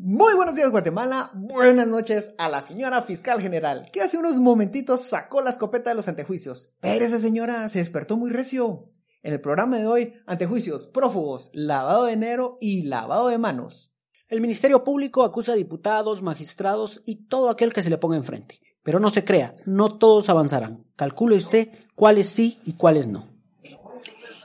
Muy buenos días Guatemala, buenas noches a la señora fiscal general, que hace unos momentitos sacó la escopeta de los antejuicios. Pero esa señora se despertó muy recio. En el programa de hoy, antejuicios, prófugos, lavado de dinero y lavado de manos. El Ministerio Público acusa a diputados, magistrados y todo aquel que se le ponga enfrente. Pero no se crea, no todos avanzarán. Calcule usted cuáles sí y cuáles no.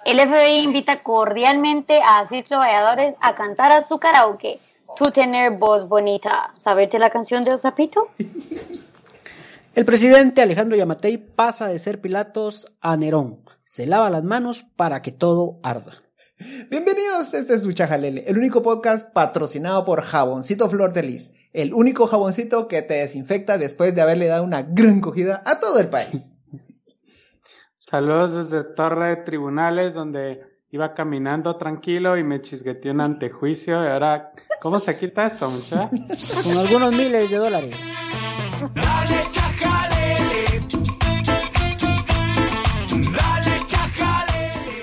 El FBI invita cordialmente a así trabajadores a cantar a su karaoke Tú tener voz bonita. ¿Saberte la canción del sapito? El presidente Alejandro Yamatei pasa de ser Pilatos a Nerón. Se lava las manos para que todo arda. Bienvenidos, este es su Chajalele, el único podcast patrocinado por Jaboncito Flor de Lis, el único jaboncito que te desinfecta después de haberle dado una gran cogida a todo el país. Saludos desde Torre de Tribunales, donde iba caminando tranquilo y me chisgueteó un antejuicio y ahora ¿Cómo se quita esto, muchacha? Con algunos miles de dólares. Dale, chajalele. Dale, chajalele.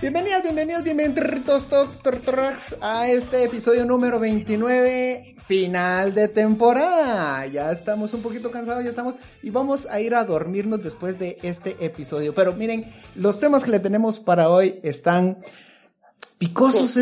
Bienvenidos, bienvenidos, bienvenidos a este episodio número 29, final de temporada. Ya estamos un poquito cansados, ya estamos y vamos a ir a dormirnos después de este episodio. Pero miren, los temas que le tenemos para hoy están Picoso es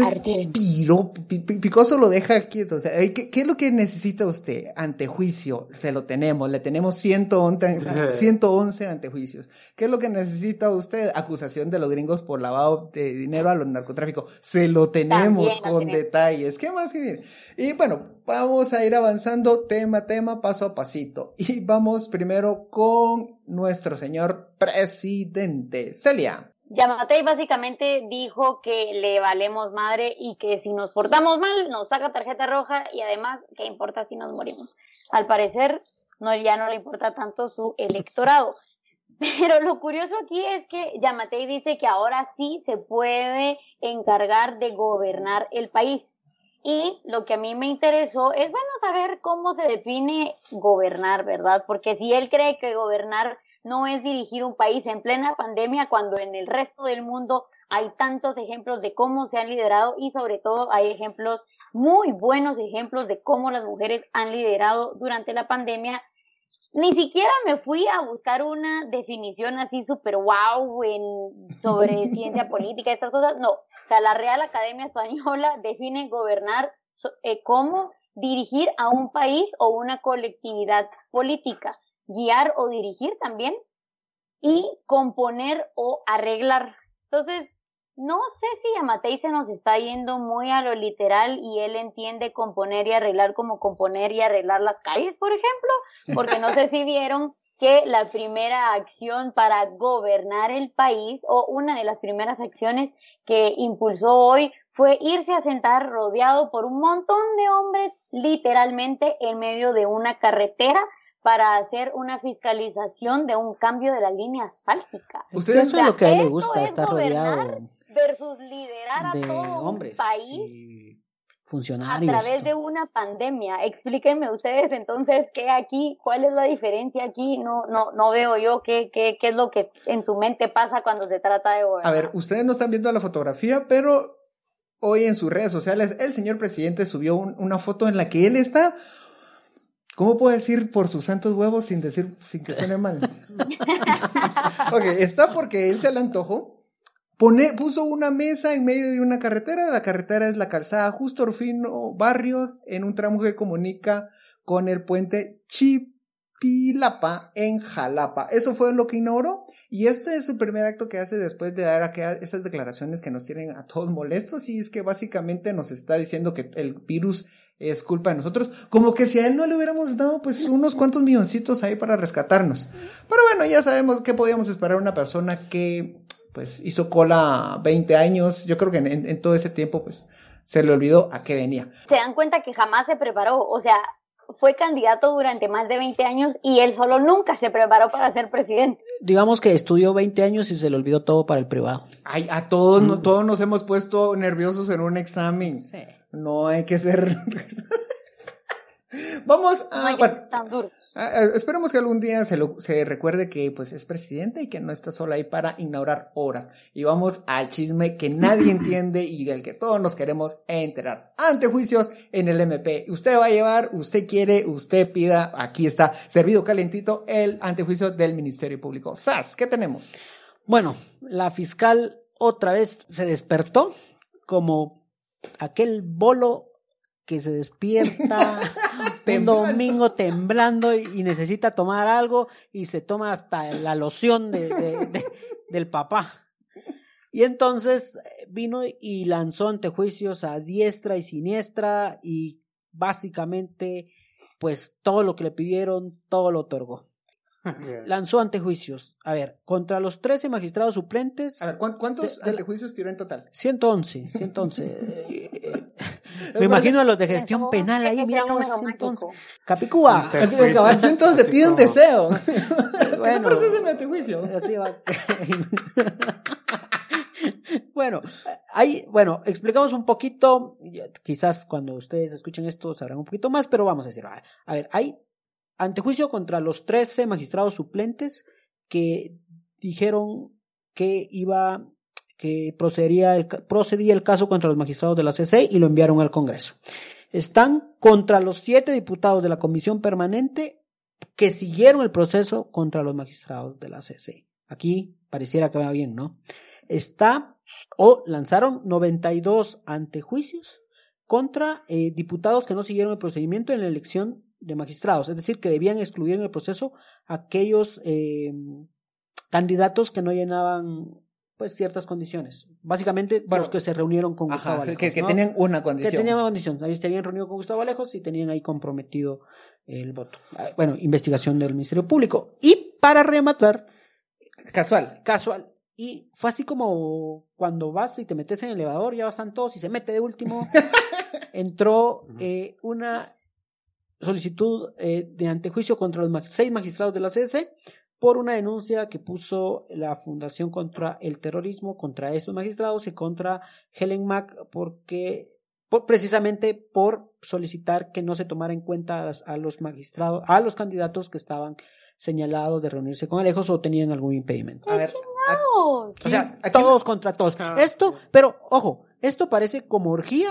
piro, Picoso lo deja quieto. O sea, ¿qué, es lo que necesita usted? Antejuicio, se lo tenemos, le tenemos 111, 111 antejuicios. ¿Qué es lo que necesita usted? Acusación de los gringos por lavado de dinero a los narcotráficos. Se lo tenemos con detalles. ¿Qué más que Y bueno, vamos a ir avanzando tema a tema, paso a pasito. Y vamos primero con nuestro señor presidente. Celia. Yamatei básicamente dijo que le valemos madre y que si nos portamos mal nos saca tarjeta roja y además, ¿qué importa si nos morimos? Al parecer, no, ya no le importa tanto su electorado. Pero lo curioso aquí es que Yamatei dice que ahora sí se puede encargar de gobernar el país. Y lo que a mí me interesó es, bueno, saber cómo se define gobernar, ¿verdad? Porque si él cree que gobernar no es dirigir un país en plena pandemia cuando en el resto del mundo hay tantos ejemplos de cómo se han liderado y sobre todo hay ejemplos, muy buenos ejemplos de cómo las mujeres han liderado durante la pandemia. Ni siquiera me fui a buscar una definición así súper wow en, sobre ciencia política, estas cosas. No, o sea, la Real Academia Española define gobernar eh, como dirigir a un país o una colectividad política guiar o dirigir también y componer o arreglar. Entonces, no sé si a Matei se nos está yendo muy a lo literal y él entiende componer y arreglar como componer y arreglar las calles, por ejemplo, porque no sé si vieron que la primera acción para gobernar el país o una de las primeras acciones que impulsó hoy fue irse a sentar rodeado por un montón de hombres literalmente en medio de una carretera para hacer una fiscalización de un cambio de la línea asfáltica. Usted eso es lo que a él le gusta, estar rodeado versus liderar a todo un país funcionarios a través de una pandemia. Explíquenme ustedes entonces qué aquí, cuál es la diferencia aquí. No, no, no veo yo qué, qué, qué es lo que en su mente pasa cuando se trata de gobernar. A ver, ustedes no están viendo la fotografía, pero hoy en sus redes sociales el señor presidente subió una foto en la que él está ¿Cómo puedo decir por sus santos huevos sin decir, sin que suene mal? ok, está porque él se le antojó. Pone, puso una mesa en medio de una carretera. La carretera es la calzada Justo Orfino Barrios en un tramo que comunica con el puente Chipilapa en Jalapa. Eso fue lo que inauguró. Y este es su primer acto que hace después de dar esas declaraciones que nos tienen a todos molestos. Y es que básicamente nos está diciendo que el virus es culpa de nosotros. Como que si a él no le hubiéramos dado pues unos cuantos milloncitos ahí para rescatarnos. Pero bueno, ya sabemos qué podíamos esperar una persona que pues hizo cola 20 años. Yo creo que en, todo ese tiempo pues se le olvidó a qué venía. Se dan cuenta que jamás se preparó. O sea, fue candidato durante más de 20 años y él solo nunca se preparó para ser presidente. Digamos que estudió 20 años y se le olvidó todo para el privado. Ay, a todos, no, todos nos hemos puesto nerviosos en un examen. Sí. No hay que ser. Vamos a. bueno, tan duros. Esperemos que algún día se, lo- se recuerde que pues es presidente y que no está solo ahí para inaugurar obras. Y vamos al chisme que nadie entiende y del que todos nos queremos enterar. Antejuicios en el MP. Usted va a llevar, usted quiere, usted pida. Aquí está, servido calentito, el antejuicio del Ministerio Público. SAS, ¿qué tenemos? Bueno, la fiscal otra vez se despertó como aquel bolo que se despierta un domingo temblando y, y necesita tomar algo y se toma hasta la loción de- de- de- del papá. Y entonces eh, vino y lanzó antejuicios a diestra y siniestra y básicamente pues todo lo que le pidieron, todo lo otorgó. Lanzó antejuicios, a ver, contra los 13 magistrados suplentes. A ver, ¿cuán- ¿cuántos De- de- antejuicios tiró en total? 111, 111. Eh, eh, Me Me imagino a los de gestión penal ahí, miramos número 111. mágico. Capicúa. Entonces pide un deseo. Bueno. mi antejuicio? Así va. bueno, ahí, bueno, explicamos un poquito, quizás cuando ustedes escuchen esto sabrán un poquito más, pero vamos a decir, a ver, hay antejuicio contra los 13 magistrados suplentes que dijeron que iba, que procedería el, procedía el caso contra los magistrados de la CC y lo enviaron al Congreso. Están contra los siete diputados de la Comisión Permanente que siguieron el proceso contra los magistrados de la CC. Aquí pareciera que va bien, ¿no? Está o lanzaron 92 antejuicios contra eh, diputados que no siguieron el procedimiento en la elección de magistrados, es decir, que debían excluir en el proceso aquellos eh, candidatos que no llenaban pues ciertas condiciones. Básicamente Bueno, los que se reunieron con Gustavo Alejos, que, que ¿no? tenían una que condición. tenían una condición. Ahí se habían reunido con Gustavo Alejos y tenían ahí comprometido el voto. Ah, Bueno, investigación del Ministerio Público. Y para rematar, Casual. casual. Y fue así como cuando vas y te metes en el elevador, ya están todos y se mete de último. entró eh, una solicitud eh, de antejuicio contra los seis magistrados de la CS por una denuncia que puso la Fundación contra el Terrorismo contra estos magistrados y contra Helen Mack porque por- precisamente por solicitar que no se tomara en cuenta a, las- a los magistrados, a los candidatos que estaban señalados de reunirse con Alejos o tenían algún impedimento. A ver, Vamos. o sea, Todos contra todos. Ah, Esto, pero ojo, esto parece como orgía.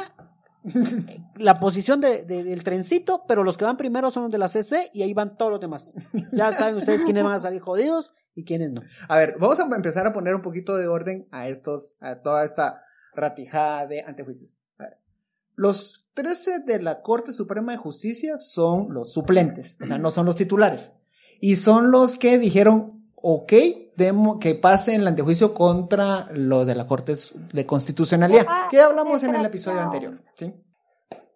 La posición de, de- del trencito, pero los que van primero son los de la CC y ahí van todos los demás. Ya saben ustedes quiénes van a salir jodidos y quiénes no. A ver, vamos a empezar a poner un poquito de orden a estos, a toda esta ratijada de antejuicios. Los 13 de la Corte Suprema de Justicia son los suplentes, o sea, no son los titulares. Y son los que dijeron, ok, demo, que pasen el antejuicio contra lo de la Corte de Constitucionalidad, Ah, que hablamos en el episodio anterior. ¿sí?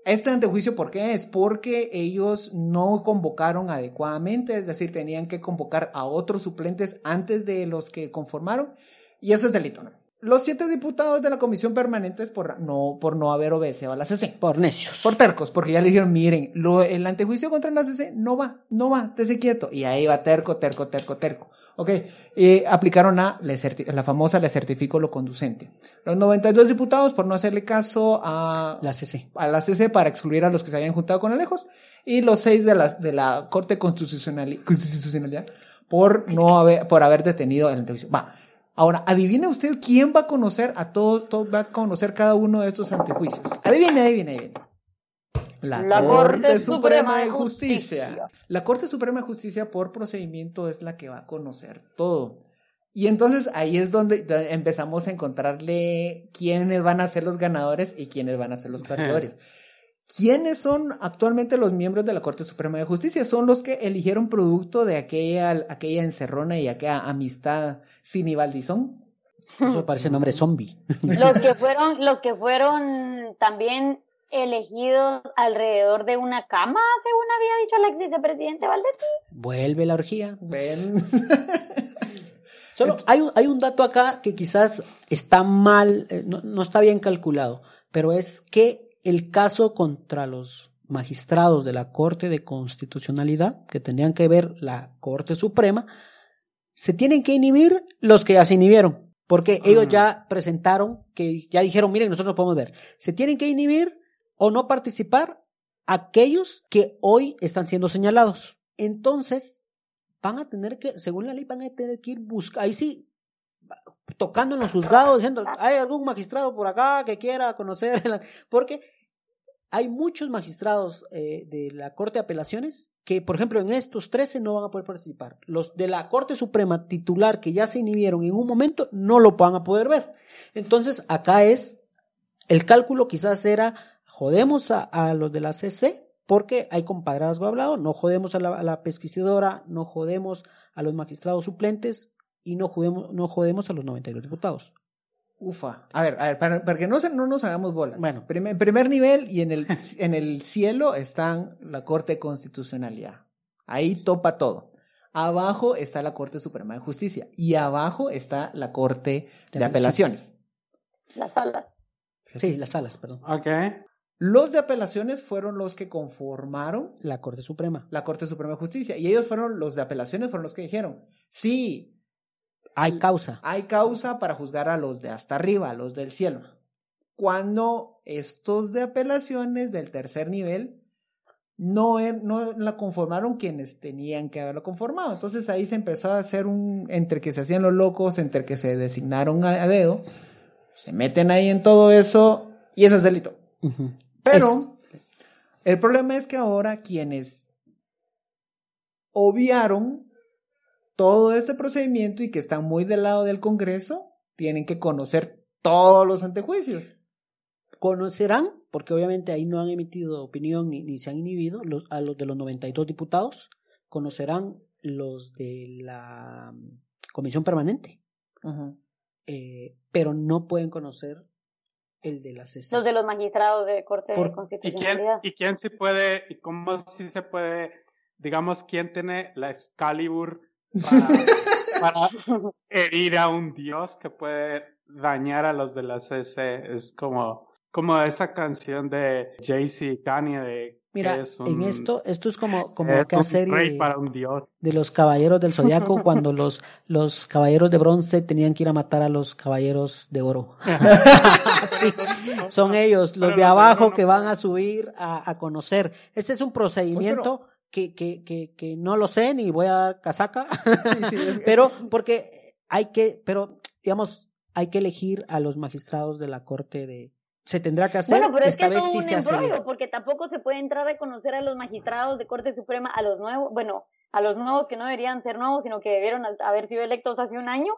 Este antejuicio, ¿por qué? Es porque ellos no convocaron adecuadamente, es decir, tenían que convocar a otros suplentes antes de los que conformaron, y eso es delito, ¿no? Los siete diputados de la comisión permanente es por no, por no haber obedecido a la CC. Por necios. Por tercos, porque ya le dijeron, miren, lo, el antejuicio contra la CC no va, no va, esté quieto. Y ahí va terco, terco, terco, terco. Ok, y aplicaron a certi- la famosa le certifico lo conducente. Los 92 diputados por no hacerle caso a La CC. a la CC para excluir a los que se habían juntado con Alejos y los seis de la, de la Corte Constitucional, Constitucionalidad por no haber, por haber detenido el antejuicio. Va. Ahora, adivine usted quién va a conocer a todo, todo- va a conocer cada uno de estos antejuicios. Adivine, adivine, adivine. La, La Corte, Corte Suprema Suprema de Justicia. Justicia. La Corte Suprema de Justicia por procedimiento es la que va a conocer todo. Y entonces ahí es donde empezamos a encontrarle quiénes van a ser los ganadores y quiénes van a ser los perdedores. ¿Quiénes son actualmente los miembros de la Corte Suprema de Justicia? Son los que eligieron producto de aquella, aquella encerrona y aquella amistad sinibaldizón. Eso parece nombre zombie. Los que fueron, los que fueron también elegidos alrededor de una cama, según había dicho el ex vicepresidente Valdetti. Vuelve la orgía. Ven. Solo hay un, hay un dato acá que quizás está mal, eh, no, no está bien calculado, pero es que el caso contra los magistrados de la Corte de Constitucionalidad, que tendrían que ver la Corte Suprema, se tienen que inhibir los que ya se inhibieron, porque ellos ya presentaron que ya dijeron, miren, nosotros no podemos ver. Se tienen que inhibir o no participar aquellos que hoy están siendo señalados. Entonces, van a tener que, según la ley, van a tener que ir buscando, ahí sí, tocando en los juzgados, diciendo, hay algún magistrado por acá que quiera conocer, porque hay muchos magistrados eh, de la Corte de Apelaciones que, por ejemplo, en estos 13 no van a poder participar. Los de la Corte Suprema titular que ya se inhibieron en un momento no lo van a poder ver. Entonces, acá es, el cálculo quizás era, jodemos a, los de la CC porque hay compadrazgo hablado, no jodemos a la, a la pesquisidora, no jodemos a los magistrados suplentes y no jodemos, no jodemos a los 92 diputados. Ufa. A ver, a ver, para, que no, no nos hagamos bolas. Bueno, primer, primer nivel y en el, en el cielo están la Corte Constitucionalidad. Ahí topa todo. Abajo está la Corte Suprema de Justicia y abajo está la Corte de, Apelaciones. Las salas. Sí, las salas, perdón. Ok. Los de apelaciones fueron los que conformaron la Corte Suprema. La Corte Suprema de Justicia. Y ellos fueron, los de apelaciones fueron los que dijeron, sí, hay causa. Hay causa para juzgar a los de hasta arriba, a los del cielo. Cuando estos de apelaciones del tercer nivel no, er, no la conformaron quienes tenían que haberlo conformado. Entonces ahí se empezó a hacer un, entre que se hacían los locos, entre que se designaron a, dedo, se meten ahí en todo eso y eso es delito. Pero el problema es que ahora quienes obviaron todo este procedimiento y que están muy del lado del Congreso, tienen que conocer todos los antejuicios. Conocerán, porque obviamente ahí no han emitido opinión ni, se han inhibido, los, a los de los 92 diputados, conocerán los de la mm, Comisión Permanente, eh, pero no pueden conocer el de la CC. Los de los magistrados de Corte de Constitucionalidad. ¿Y quién, ¿Y quién se puede, y cómo sí se puede, digamos, quién tiene la Excalibur para, herir a un dios que puede dañar a los de la CC. Es como, como esa canción de Jay-Z y Kanye de Mira, en esto, esto es como, como que serie para un dios. de los caballeros del zodiaco cuando los, los caballeros de bronce tenían que ir a matar a los caballeros de oro. son ellos, los de abajo que van a subir a, a conocer. Ese es un procedimiento que, que, que, que no lo sé ni voy a dar casaca, pero porque hay que, pero digamos, hay que elegir a los magistrados de la Corte de, se tendrá que hacer. Bueno, pero esta es que vez sí se hace. Porque tampoco se puede entrar a conocer a los magistrados de Corte Suprema, a los nuevos, bueno, a los nuevos que no deberían ser nuevos, sino que debieron haber sido electos hace un año.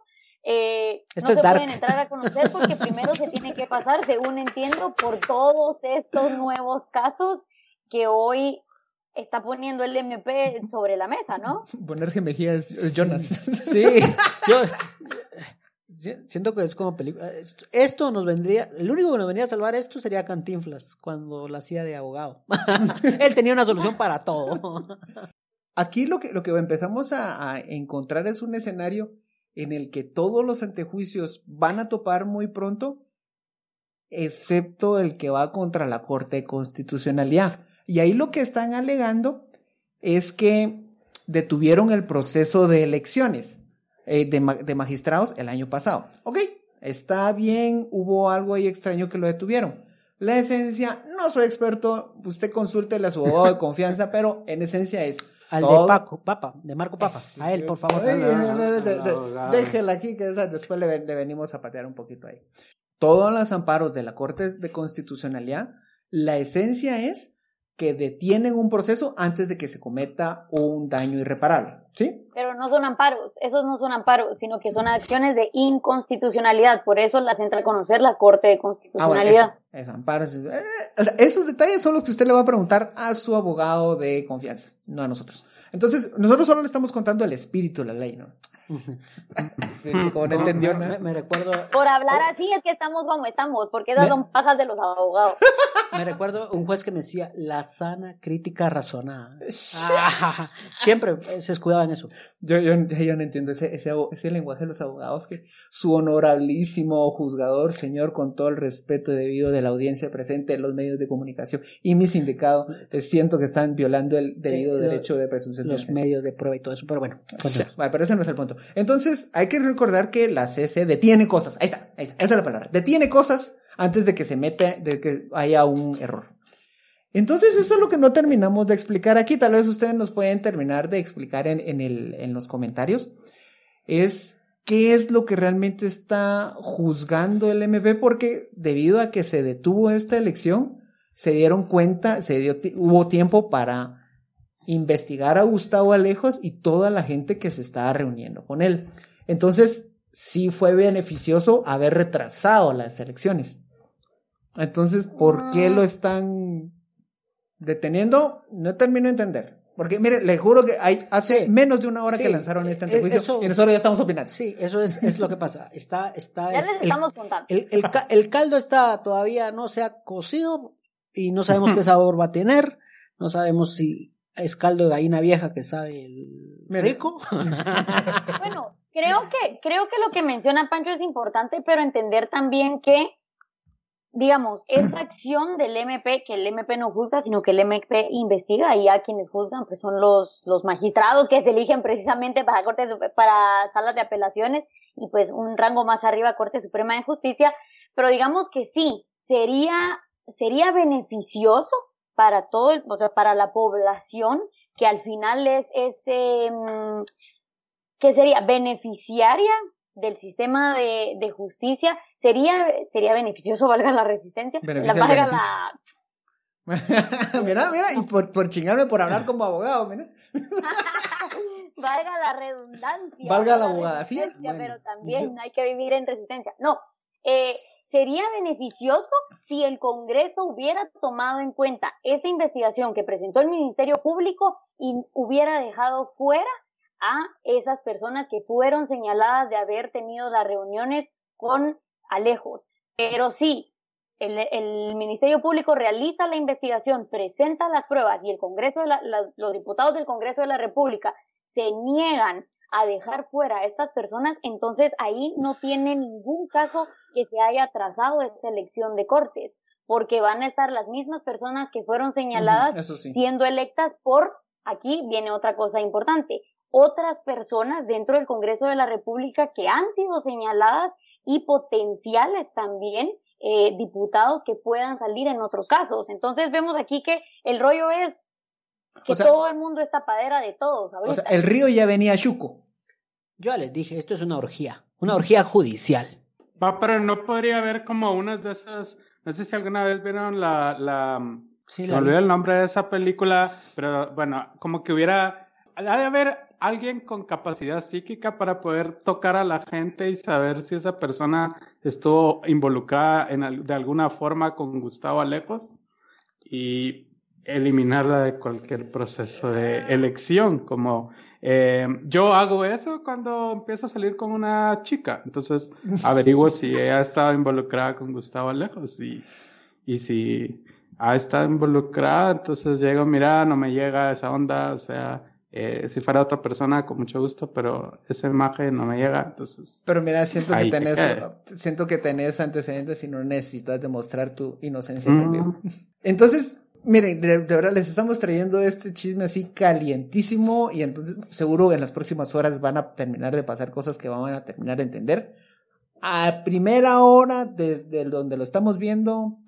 Eh, no se pueden entrar a conocer porque primero se tiene que pasar, según entiendo, por todos estos nuevos casos que hoy está poniendo el MP sobre la mesa, ¿no? Poner Mejía es Jonas. Sí, yo siento que es como película. Esto nos vendría, el único que nos vendría a salvar esto sería Cantinflas cuando la hacía de abogado. Él tenía una solución para todo. Aquí lo que, lo que empezamos a, a encontrar es un escenario en el que todos los antejuicios van a topar muy pronto, excepto el que va contra la Corte de Constitucionalidad. Y ahí lo que están alegando es que detuvieron el proceso de elecciones eh, de, magistrados el año pasado. Ok, está bien, hubo algo ahí extraño que lo detuvieron. La esencia, no soy experto, usted consúltele a su abogado de confianza, pero en esencia es... Al de Paco, Papa, de Marco Papa, a él, por favor. déjela aquí, que después le, le venimos a patear un poquito ahí. Todos los amparos de la Corte de Constitucionalidad, la esencia es que detienen un proceso antes de que se cometa un daño irreparable. ¿Sí? Pero no son amparos, esos no son amparos, sino que son acciones de inconstitucionalidad, por eso las entra a conocer la Corte de Constitucionalidad. Ah, es amparos. Eh, esos detalles son los que usted le va a preguntar a su abogado de confianza, no a nosotros. Entonces, nosotros solo le estamos contando el espíritu de la ley, ¿no? Como no entendió nada. Me, recuerdo. Por hablar así es que estamos como estamos, porque esas son pajas de los abogados. Me recuerdo un juez que me decía la sana crítica razonada. Ah, siempre se escudaba en eso. Yo, yo, yo no entiendo ese, ese, ese, lenguaje de los abogados que su honorabilísimo juzgador, señor, con todo el respeto debido de la audiencia presente en los medios de comunicación y mi sindicato, eh, siento que están violando el debido derecho de presunción. Los medios de prueba y todo eso, pero bueno. Vale, pero ese no es el punto. Entonces, hay que recordar que la CC detiene cosas. Ahí está, ahí está, esa es la palabra. Detiene cosas antes de que se meta, de que haya un error. Entonces eso es lo que no terminamos de explicar aquí, tal vez ustedes nos pueden terminar de explicar en, en, el, en los comentarios, es qué es lo que realmente está juzgando el MP, porque debido a que se detuvo esta elección, se dieron cuenta, se dio, hubo tiempo para investigar a Gustavo Alejos y toda la gente que se estaba reuniendo con él. Entonces, sí fue beneficioso haber retrasado las elecciones. Entonces, ¿por qué lo están deteniendo? No termino de entender. Porque, mire, le juro que hay, hace menos de una hora que lanzaron este e-, antejuicio y nosotros ya estamos opinando. Sí, eso es, es lo que pasa. Está, está ya les estamos contando. El, el, caldo está todavía no se ha cocido y no sabemos qué sabor va a tener. No sabemos si es caldo de gallina vieja que sabe el rico. bueno, creo que, creo que lo que menciona Pancho es importante, pero entender también que digamos, esa acción del MP, que el MP no juzga, sino que el MP investiga y a quienes juzgan pues son los, los magistrados que se eligen precisamente para Corte, para salas de apelaciones y pues un rango más arriba Corte Suprema de Justicia, pero digamos que sí, sería, sería beneficioso para todo, el, o sea, para la población que al final es ese, mm, que sería beneficiaria del sistema de, de justicia sería, sería beneficioso, valga la resistencia, la, valga la... mira, mira, y por, por chingarme por hablar como abogado, mira. valga la redundancia. Valga la abogacía. pero también hay que vivir en resistencia. No, eh, sería beneficioso si el Congreso hubiera tomado en cuenta esa investigación que presentó el Ministerio Público y hubiera dejado fuera a esas personas que fueron señaladas de haber tenido las reuniones con Alejos. Pero sí, el, Ministerio Público realiza la investigación, presenta las pruebas y el Congreso de los diputados del Congreso de la República se niegan a dejar fuera a estas personas, entonces ahí no tiene ningún caso que se haya trazado esa elección de cortes, porque van a estar las mismas personas que fueron señaladas siendo electas por, aquí viene otra cosa importante, otras personas dentro del Congreso de la República que han sido señaladas y potenciales también eh, diputados que puedan salir en otros casos. Entonces vemos aquí que el rollo es que todo el mundo es tapadera de todos. O sea, el río ya venía chuco. Yo les dije, esto es una orgía, una orgía judicial. Va, pero no podría haber como unas de esas, no sé si alguna vez vieron la, la se olvidó el nombre de esa película, pero bueno, como que hubiera, ha de haber alguien con capacidad psíquica para poder tocar a la gente y saber si esa persona estuvo involucrada en, de alguna forma con Gustavo Alejos y eliminarla de cualquier proceso de elección, como eh, yo hago eso cuando empiezo a salir con una chica, entonces averiguo si ella ha estado involucrada con Gustavo Alejos y, y si ha estado involucrada, entonces llego, mira, no me llega esa onda, o sea, eh, si fuera otra persona, con mucho gusto, pero esa imagen no me llega, entonces... Pero mira, siento que tenés, siento que tenés antecedentes y no necesitas demostrar tu inocencia mm. Entonces, miren, de, verdad les estamos trayendo este chisme así calientísimo y entonces seguro en las próximas horas van a terminar de pasar cosas que van a terminar de entender. A primera hora, desde donde lo estamos viendo,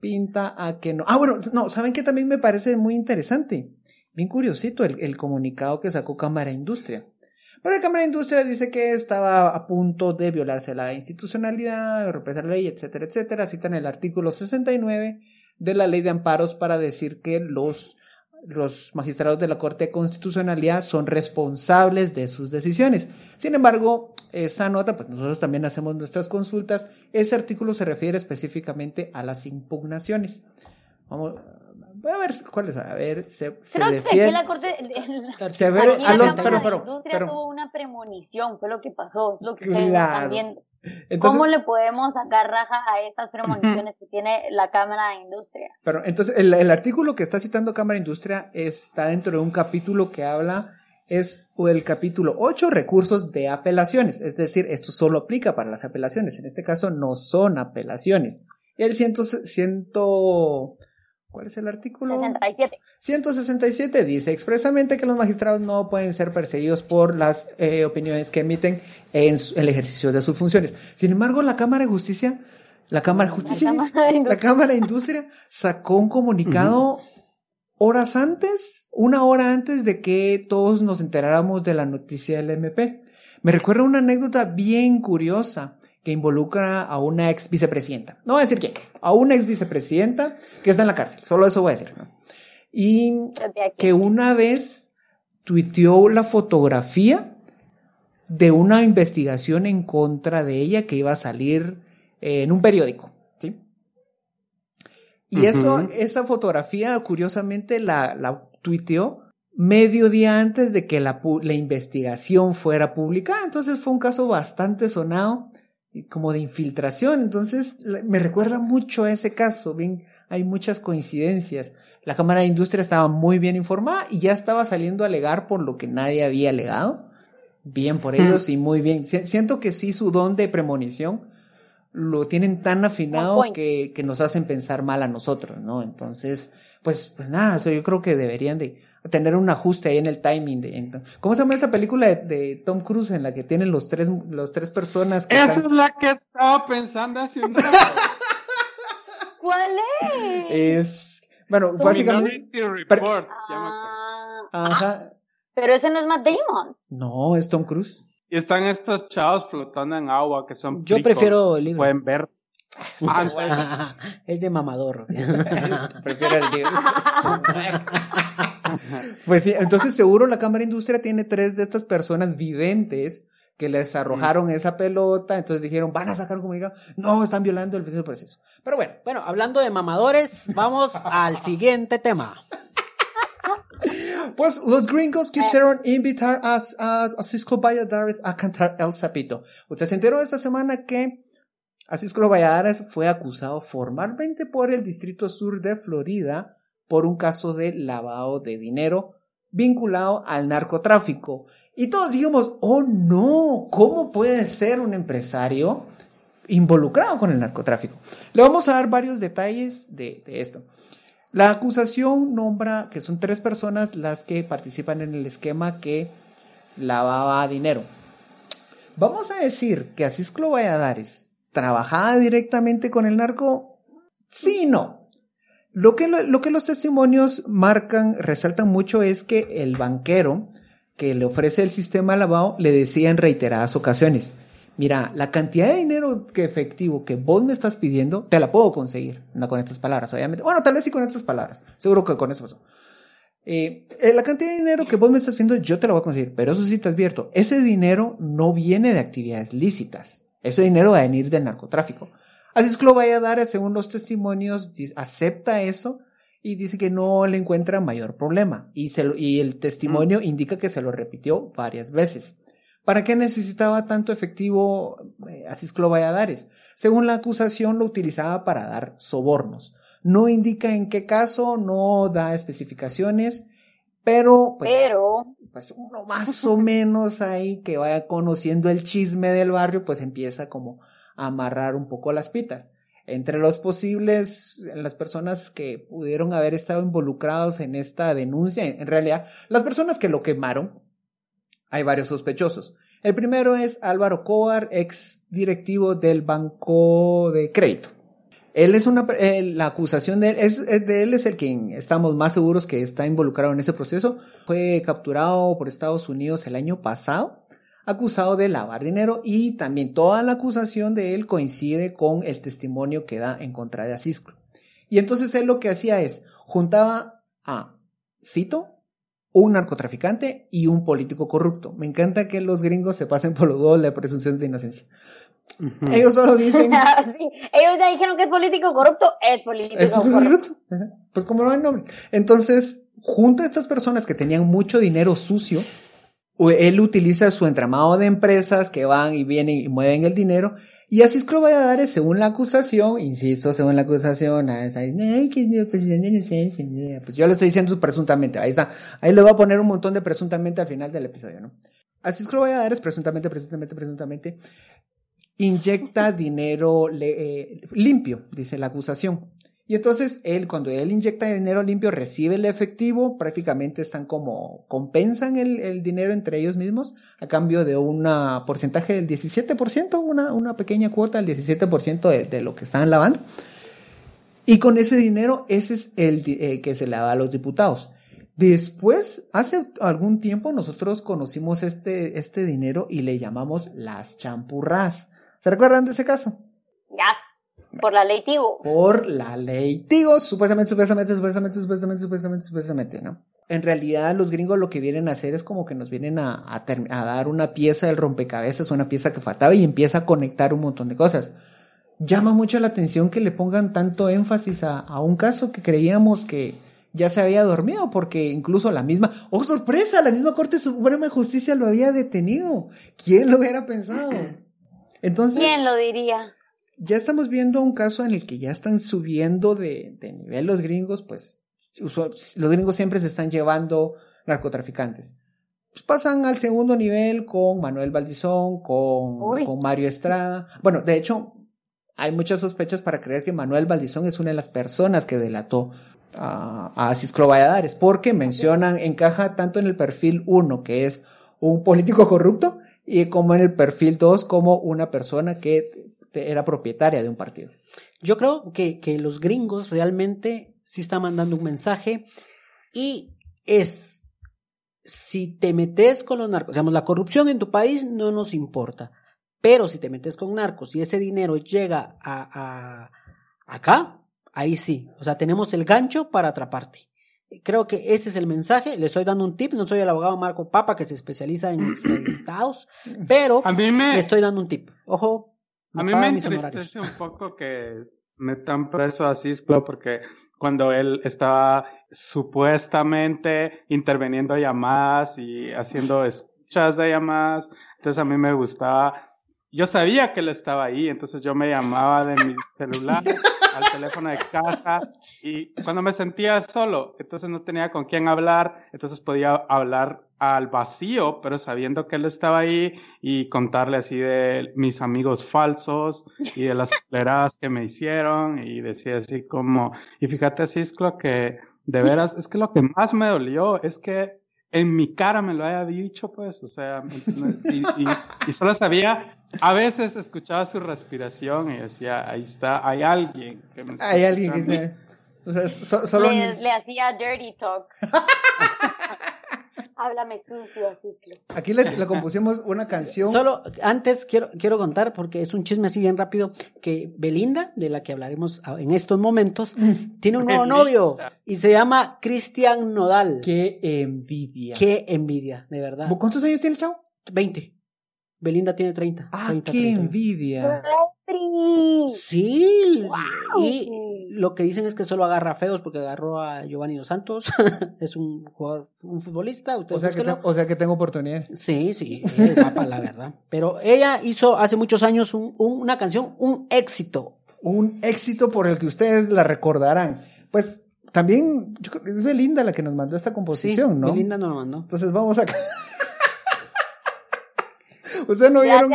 pinta a que no. Ah, bueno, no, ¿saben qué también me parece muy interesante? bien curiosito el, comunicado que sacó Cámara Industria. Pero la Cámara Industria dice que estaba a punto de violarse la institucionalidad, romperse la ley, etcétera, etcétera. Citan el artículo 69 de la ley de amparos para decir que los, los magistrados de la Corte de Constitucionalidad son responsables de sus decisiones. Sin embargo, esa nota, pues nosotros también hacemos nuestras consultas. Ese artículo se refiere específicamente a las impugnaciones. Vamos, Voy a ver cuál es. A ver, se, se Creo que la corte. se ve, a los, pero, pero, industria pero, tuvo una premonición, fue lo que pasó, lo que ustedes están viendo. ¿Cómo le podemos sacar raja a estas premoniciones que tiene la Cámara de Industria? Pero entonces, el, el artículo que está citando Cámara de Industria está dentro de un capítulo que habla es el capítulo 8, recursos de apelaciones. Es decir, esto solo aplica para las apelaciones. En este caso no son apelaciones. El ciento, ciento ¿Cuál es el artículo? 67. 167 dice expresamente que los magistrados no pueden ser perseguidos por las eh, opiniones que emiten en el ejercicio de sus funciones. Sin embargo, la Cámara de Justicia La Cámara de Justicia, La Cámara de la Industria. Cámara de Industria sacó un comunicado horas antes, una hora antes de que todos nos enteráramos de la noticia del MP. Me recuerda una anécdota bien curiosa que involucra a una ex vicepresidenta. No voy a decir quién, a una ex vicepresidenta que está en la cárcel. Solo eso voy a decir. ¿no? Y que una vez tuiteó la fotografía de una investigación en contra de ella que iba a salir eh, en un periódico. ¿sí? Y eso, esa fotografía, curiosamente, la, la tuiteó medio día antes de que la, la investigación fuera publicada. Entonces fue un caso bastante sonado, como de infiltración. Entonces me recuerda mucho a ese caso. Bien, hay muchas coincidencias. La Cámara de Industria estaba muy bien informada y ya estaba saliendo a alegar por lo que nadie había alegado. Bien por ellos y muy bien. Si- Siento que sí su don de premonición lo tienen tan afinado que, que nos hacen pensar mal a nosotros, ¿no? Entonces, pues, pues nada, eso yo creo que deberían de tener un ajuste ahí en el timing. De, en- ¿Cómo se llama esa película de, de Tom Cruise en la que tienen los tres, los tres personas que Esa están- es la que estaba pensando hace un rato. ¿Cuál es? es, bueno, básicamente, Report. Ah, ajá, pero ese no es Matt Damon. no, es Tom Cruise. Y están estos chavos flotando en agua que son Yo picos, prefiero el libro. Pueden ver. Antes, es de mamador. Prefiero el de- Pues sí, entonces seguro la Cámara de Industria tiene tres de estas personas videntes que les arrojaron esa pelota, entonces dijeron, van a sacar un comunicado. No, están violando el proceso. Pero bueno, Bueno, hablando de mamadores, vamos al siguiente tema. pues los gringos quisieron invitar a, a, a Cisco Valladares a cantar El Sapito. Usted se enteró esta semana que Cisco Valladares fue acusado formalmente por el Distrito Sur de Florida por un caso de lavado de dinero vinculado al narcotráfico. Y todos dijimos, oh no, ¿cómo puede ser un empresario involucrado con el narcotráfico? Le vamos a dar varios detalles de, de esto. La acusación nombra que son tres personas las que participan en el esquema que lavaba dinero. Vamos a decir que Asisclo Valladares trabajaba directamente con el narco. Sí no. Lo que, lo, que los testimonios marcan, resaltan mucho es que el banquero que le ofrece el sistema lavado le decía en reiteradas ocasiones, mira, la cantidad de dinero que efectivo que vos me estás pidiendo, te la puedo conseguir. No con estas palabras, obviamente. Bueno, tal vez sí con estas palabras. Seguro que con eso pasó. Eh, eh, la cantidad de dinero que vos me estás pidiendo, yo te la voy a conseguir. Pero eso sí te advierto, ese dinero no viene de actividades lícitas. Ese dinero va a venir del narcotráfico. Así es que lo vaya a dar, según los testimonios, acepta eso y dice que no le encuentra mayor problema. Y, se lo- y el testimonio indica que se lo repitió varias veces. ¿Para qué necesitaba tanto efectivo eh, Asisclo Valladares? Según la acusación, lo utilizaba para dar sobornos. No indica en qué caso, no da especificaciones, pero pues, Pero, pues uno más o menos ahí que vaya conociendo el chisme del barrio, pues empieza como amarrar un poco las pitas. Entre los posibles, las personas que pudieron haber estado involucrados en esta denuncia, en realidad, las personas que lo quemaron, hay varios sospechosos. El primero es Álvaro Cobar, ex directivo del Banco de Crédito. Él es una, eh, la acusación de él, es, de él es el quien estamos más seguros que está involucrado en ese proceso. Fue capturado por Estados Unidos el año pasado, acusado de lavar dinero y también toda la acusación de él coincide con el testimonio que da en contra de Asisco. Y entonces él lo que hacía es, juntaba a, cito, un narcotraficante y un político corrupto. Me encanta que los gringos se pasen por los dos la presunción de inocencia. Ellos solo dicen... sí, ellos ya dijeron que es político corrupto, es político Es corrupto. Pues como lo ven nombre. Entonces, junto a estas personas que tenían mucho dinero sucio, él utiliza su entramado de empresas que van y vienen y mueven el dinero. Y así es que lo a dar, según la acusación, insisto, según la acusación, ah, ay, que es presunción de inocencia, pues yo le estoy diciendo presuntamente, ahí está, ahí le voy a poner un montón de presuntamente al final del episodio, ¿no? Así es que lo voy a dar, es presuntamente, presuntamente, presuntamente, inyecta dinero eh, limpio, dice la acusación. Y entonces él, cuando él inyecta dinero limpio, recibe el efectivo, prácticamente están como, compensan el, el dinero entre ellos mismos a cambio de un porcentaje del 17%, una, una pequeña cuota del 17% de, de lo que están lavando. Y con ese dinero, ese es el eh, que se le da a los diputados. Después, hace algún tiempo, nosotros conocimos este, este dinero y le llamamos las champurras. ¿Se recuerdan de ese caso? Ya, por la ley Tigo. Por la ley Tigo, supuestamente, supuestamente, supuestamente, supuestamente, supuestamente, supuestamente, ¿no? En realidad, los gringos lo que vienen a hacer es como que nos vienen a, a, a dar una pieza del rompecabezas, una pieza que faltaba y empieza a conectar un montón de cosas llama mucho la atención que le pongan tanto énfasis a, a, un caso que creíamos que ya se había dormido, porque incluso la misma, oh sorpresa, la misma Corte Suprema de Justicia lo había detenido. ¿Quién lo hubiera pensado? Entonces. ¿Quién lo diría? Ya estamos viendo un caso en el que ya están subiendo de, de nivel los gringos, pues los gringos siempre se están llevando narcotraficantes. Pues pasan al segundo nivel con Manuel Valdizón, con, con Mario Estrada. Bueno, de hecho, hay muchas sospechas para creer que Manuel Valdizón es una de las personas que delató a, a Cisclo Valladares, porque mencionan, encaja tanto en el perfil 1, que es un político corrupto, y como en el perfil 2, como una persona que era propietaria de un partido. Yo creo que, que los gringos realmente sí están mandando un mensaje y es, si te metes con los narcos, digamos, la corrupción en tu país no nos importa, pero si te metes con narcos y ese dinero llega a, a acá, ahí sí. O sea, tenemos el gancho para atraparte. Creo que ese es el mensaje. Le estoy dando un tip. No soy el abogado Marco Papa que se especializa en extraditados, pero a mí me... le estoy dando un tip. Ojo. A mí me entristece un poco que metan preso a Cisco porque cuando él estaba supuestamente interviniendo llamadas y haciendo escuchas de llamadas, entonces a mí me gustaba. Yo sabía que él estaba ahí, entonces yo me llamaba de mi celular al teléfono de casa y cuando me sentía solo, entonces no tenía con quién hablar, entonces podía hablar al vacío, pero sabiendo que él estaba ahí y contarle así de mis amigos falsos y de las culeradas que me hicieron y decía así como, y fíjate Cisco que de veras, es que lo que más me dolió es que en mi cara me lo haya dicho, pues, o sea, y, y, y, solo sabía, a veces escuchaba su respiración y decía, ahí está, hay alguien que me está Hay alguien que se... O sea, so, solo... Le, le, hacía dirty talk. Háblame sucio, Cisco. Aquí le, le, compusimos una canción. Solo antes quiero, quiero contar, porque es un chisme así bien rápido, que Belinda, de la que hablaremos en estos momentos, tiene un nuevo novio y se llama Cristian Nodal. Qué envidia. Qué envidia, de verdad. ¿Cuántos años tiene el chavo? 20. Belinda tiene 30. Ah, 30, qué 30. envidia. Sí, wow. y lo que dicen es que solo agarra feos porque agarró a Giovanni Dos Santos, es un jugador, un futbolista. O sea, que te, o sea que tengo oportunidades. Sí, sí, es guapa, la verdad. Pero ella hizo hace muchos años un, un, una canción, un éxito. Un éxito por el que ustedes la recordarán. Pues también, yo creo que es Belinda la que nos mandó esta composición, sí, ¿no? Belinda nos mandó. Entonces vamos a... Ustedes no vieron.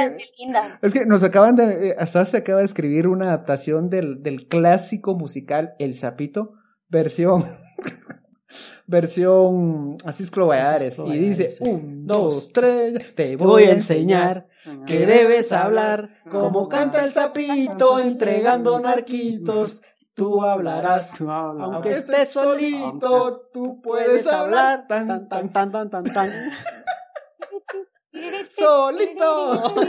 Es que nos acaban de... eh, Hasta se acaba de escribir una adaptación del, del clásico musical El Sapito, versión... versión Asisclo Valladares. Y dice, un, dos, tres, te voy, a enseñar que debes hablar como canta el sapito entregando narquitos. Tú hablarás, Tú aunque estés solito, tú puedes hablar. Tan, tan, tan, tan, tan, tan. solito.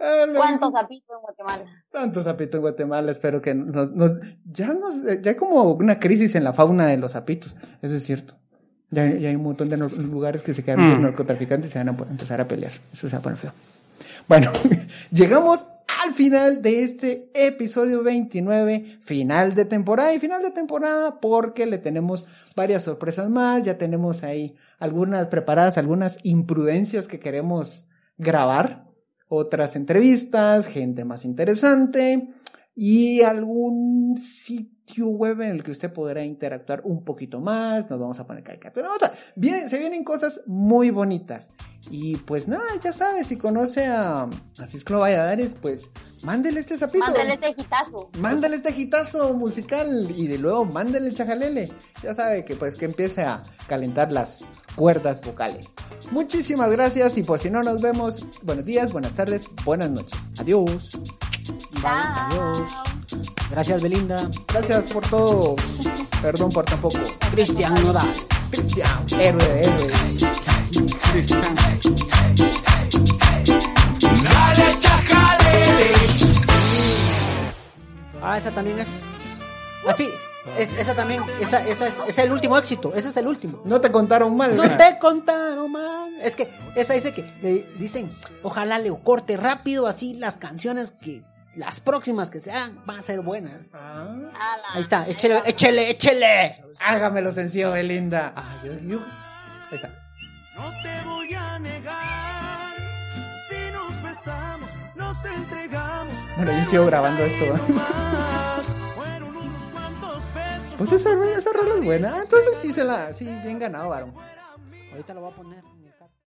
Ah. ¿Cuántos zapitos en Guatemala? Tanto sapito en Guatemala, espero que nos, nos, ya nos, ya hay como una crisis en la fauna de los sapitos, eso es cierto. Ya, ya hay un montón de no- lugares que se quedan sin Mm. narcotraficantes y se van a empezar a pelear. Eso se va a poner feo. Bueno, llegamos al final de este episodio 29, final de temporada y final de temporada porque le tenemos varias sorpresas más, ya tenemos ahí algunas preparadas, algunas imprudencias que queremos grabar, otras entrevistas, gente más interesante. Y algún sitio web en el que usted podrá interactuar un poquito más. Nos vamos a poner caricaturas. O sea, vienen, se vienen cosas muy bonitas. Y pues nada, ya sabes, si conoce a, a Cisco Valladares, pues mándele este zapito. Mándale este hitazo. Mándale este hitazo musical y de luego mándale el chajalele. Ya sabe que pues que empiece a calentar las cuerdas vocales. Muchísimas gracias y por si no nos vemos, buenos días, buenas tardes, buenas noches. Adiós. Adiós. Gracias, Belinda. Gracias por todo. Perdón por tampoco. Cristian Nodal. Cristian, héroe, héroe. Cristian. Dale, chajalele. Ah, esa también es. Así, es, esa también, esa, esa es, es el último éxito, ese es el último. No te contaron mal. No te contaron, man. Es que esa dice que le dicen, ojalá le corte rápido así las canciones que las próximas que sean van a ser buenas. Ah. Ahí está, échele, échele, échele. hágamelo sencillo, Belinda. Ah, yo, yo- Ahí está. No te voy a negar. Si nos besamos, nos entregamos. Bueno, yo sigo grabando esto. Pues esa, esa rola es buena. Ah, Entonces sí se la, sí, bien ganado, varón. Ahorita lo voy a poner.